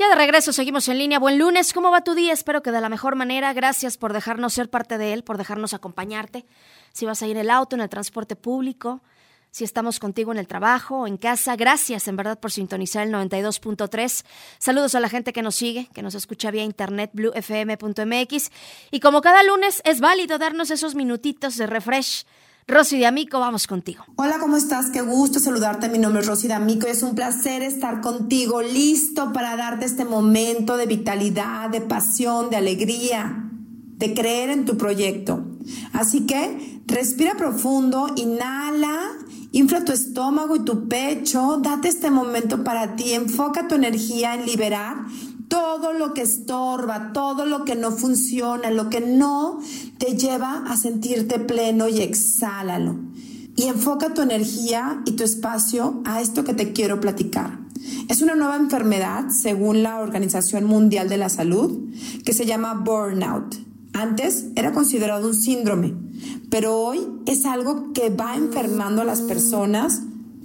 Ya de regreso, seguimos en línea. Buen lunes, ¿cómo va tu día? Espero que de la mejor manera. Gracias por dejarnos ser parte de él, por dejarnos acompañarte. Si vas a ir en el auto, en el transporte público, si estamos contigo en el trabajo en casa, gracias en verdad por sintonizar el 92.3. Saludos a la gente que nos sigue, que nos escucha vía internet, bluefm.mx. Y como cada lunes, es válido darnos esos minutitos de refresh Rosy Amico, vamos contigo. Hola, ¿cómo estás? Qué gusto saludarte. Mi nombre es Rosy Amico y es un placer estar contigo, listo para darte este momento de vitalidad, de pasión, de alegría, de creer en tu proyecto. Así que respira profundo, inhala, infla tu estómago y tu pecho, date este momento para ti, enfoca tu energía en liberar todo lo que estorba, todo lo que no funciona, lo que no te lleva a sentirte pleno y exhálalo. Y enfoca tu energía y tu espacio a esto que te quiero platicar. Es una nueva enfermedad, según la Organización Mundial de la Salud, que se llama burnout. Antes era considerado un síndrome, pero hoy es algo que va enfermando a las personas,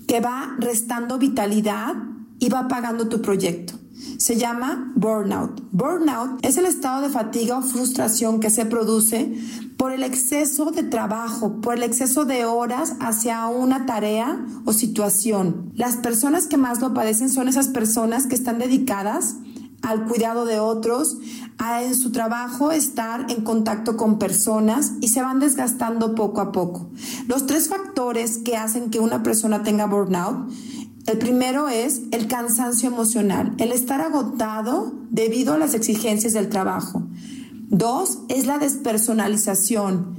que va restando vitalidad y va apagando tu proyecto se llama burnout. Burnout es el estado de fatiga o frustración que se produce por el exceso de trabajo, por el exceso de horas hacia una tarea o situación. Las personas que más lo padecen son esas personas que están dedicadas al cuidado de otros, a en su trabajo estar en contacto con personas y se van desgastando poco a poco. Los tres factores que hacen que una persona tenga burnout el primero es el cansancio emocional, el estar agotado debido a las exigencias del trabajo. Dos es la despersonalización,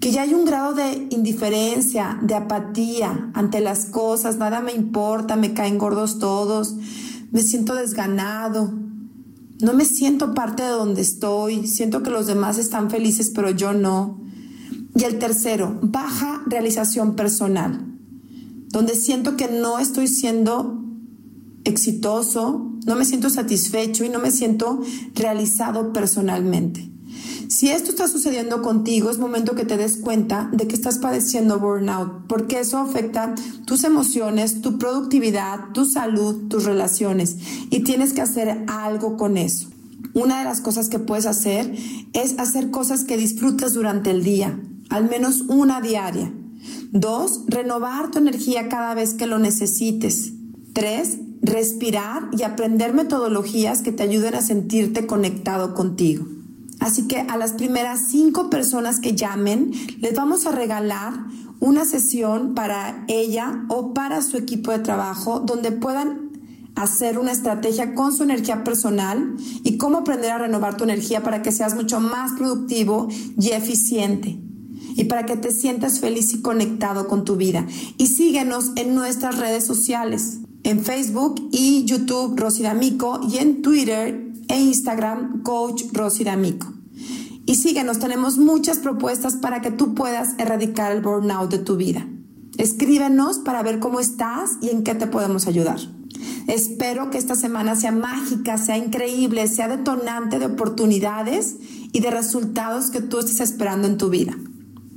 que ya hay un grado de indiferencia, de apatía ante las cosas, nada me importa, me caen gordos todos, me siento desganado, no me siento parte de donde estoy, siento que los demás están felices pero yo no. Y el tercero, baja realización personal donde siento que no estoy siendo exitoso, no me siento satisfecho y no me siento realizado personalmente. Si esto está sucediendo contigo, es momento que te des cuenta de que estás padeciendo burnout, porque eso afecta tus emociones, tu productividad, tu salud, tus relaciones, y tienes que hacer algo con eso. Una de las cosas que puedes hacer es hacer cosas que disfrutes durante el día, al menos una diaria. Dos, renovar tu energía cada vez que lo necesites. Tres, respirar y aprender metodologías que te ayuden a sentirte conectado contigo. Así que a las primeras cinco personas que llamen, les vamos a regalar una sesión para ella o para su equipo de trabajo donde puedan hacer una estrategia con su energía personal y cómo aprender a renovar tu energía para que seas mucho más productivo y eficiente y para que te sientas feliz y conectado con tu vida. Y síguenos en nuestras redes sociales, en Facebook y YouTube Rosy D'Amico y en Twitter e Instagram Coach Rosy D'Amico. Y síguenos, tenemos muchas propuestas para que tú puedas erradicar el burnout de tu vida. Escríbenos para ver cómo estás y en qué te podemos ayudar. Espero que esta semana sea mágica, sea increíble, sea detonante de oportunidades y de resultados que tú estés esperando en tu vida.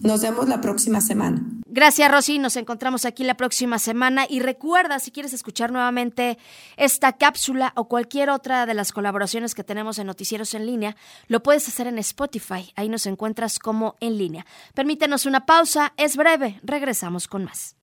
Nos vemos la próxima semana. Gracias, Rosy. Nos encontramos aquí la próxima semana. Y recuerda, si quieres escuchar nuevamente esta cápsula o cualquier otra de las colaboraciones que tenemos en Noticieros en línea, lo puedes hacer en Spotify. Ahí nos encuentras como en línea. Permítenos una pausa. Es breve. Regresamos con más.